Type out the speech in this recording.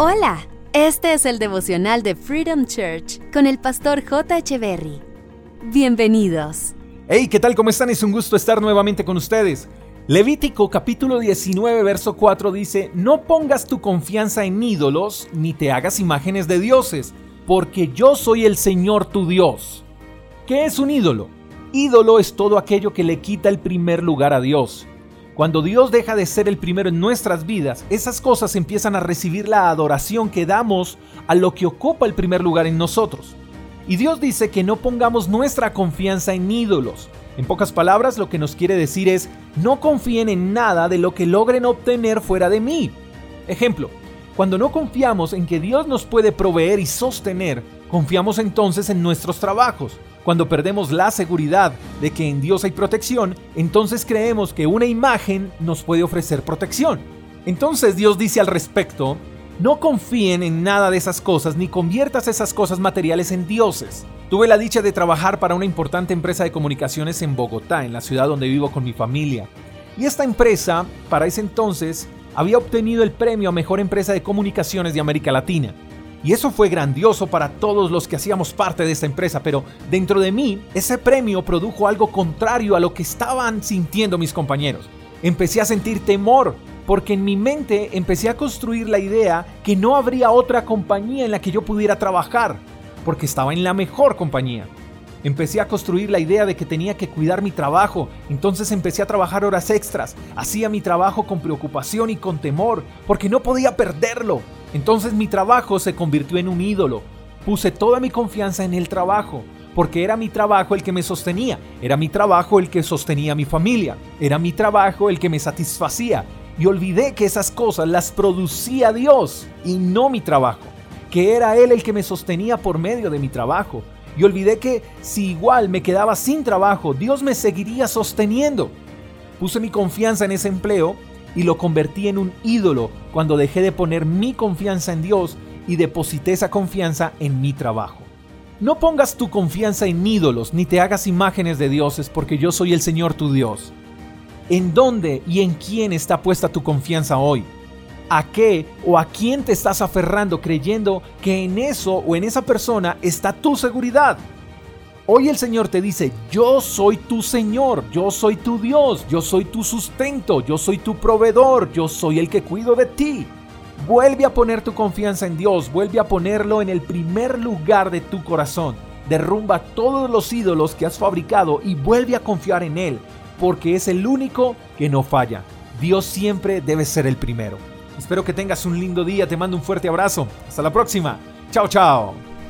Hola, este es el devocional de Freedom Church con el pastor J. Berry. Bienvenidos. Hey, ¿qué tal? ¿Cómo están? Es un gusto estar nuevamente con ustedes. Levítico capítulo 19, verso 4 dice, No pongas tu confianza en ídolos, ni te hagas imágenes de dioses, porque yo soy el Señor tu Dios. ¿Qué es un ídolo? Ídolo es todo aquello que le quita el primer lugar a Dios. Cuando Dios deja de ser el primero en nuestras vidas, esas cosas empiezan a recibir la adoración que damos a lo que ocupa el primer lugar en nosotros. Y Dios dice que no pongamos nuestra confianza en ídolos. En pocas palabras, lo que nos quiere decir es, no confíen en nada de lo que logren obtener fuera de mí. Ejemplo, cuando no confiamos en que Dios nos puede proveer y sostener, confiamos entonces en nuestros trabajos, cuando perdemos la seguridad de que en Dios hay protección, entonces creemos que una imagen nos puede ofrecer protección. Entonces Dios dice al respecto, no confíen en nada de esas cosas ni conviertas esas cosas materiales en dioses. Tuve la dicha de trabajar para una importante empresa de comunicaciones en Bogotá, en la ciudad donde vivo con mi familia. Y esta empresa, para ese entonces, había obtenido el premio a Mejor Empresa de Comunicaciones de América Latina. Y eso fue grandioso para todos los que hacíamos parte de esta empresa, pero dentro de mí ese premio produjo algo contrario a lo que estaban sintiendo mis compañeros. Empecé a sentir temor porque en mi mente empecé a construir la idea que no habría otra compañía en la que yo pudiera trabajar, porque estaba en la mejor compañía. Empecé a construir la idea de que tenía que cuidar mi trabajo, entonces empecé a trabajar horas extras, hacía mi trabajo con preocupación y con temor, porque no podía perderlo. Entonces mi trabajo se convirtió en un ídolo. Puse toda mi confianza en el trabajo, porque era mi trabajo el que me sostenía, era mi trabajo el que sostenía a mi familia, era mi trabajo el que me satisfacía. Y olvidé que esas cosas las producía Dios y no mi trabajo, que era Él el que me sostenía por medio de mi trabajo. Y olvidé que si igual me quedaba sin trabajo, Dios me seguiría sosteniendo. Puse mi confianza en ese empleo y lo convertí en un ídolo cuando dejé de poner mi confianza en Dios y deposité esa confianza en mi trabajo. No pongas tu confianza en ídolos ni te hagas imágenes de dioses porque yo soy el Señor tu Dios. ¿En dónde y en quién está puesta tu confianza hoy? ¿A qué o a quién te estás aferrando creyendo que en eso o en esa persona está tu seguridad? Hoy el Señor te dice, yo soy tu Señor, yo soy tu Dios, yo soy tu sustento, yo soy tu proveedor, yo soy el que cuido de ti. Vuelve a poner tu confianza en Dios, vuelve a ponerlo en el primer lugar de tu corazón. Derrumba todos los ídolos que has fabricado y vuelve a confiar en Él, porque es el único que no falla. Dios siempre debe ser el primero. Espero que tengas un lindo día, te mando un fuerte abrazo. Hasta la próxima. Chao, chao.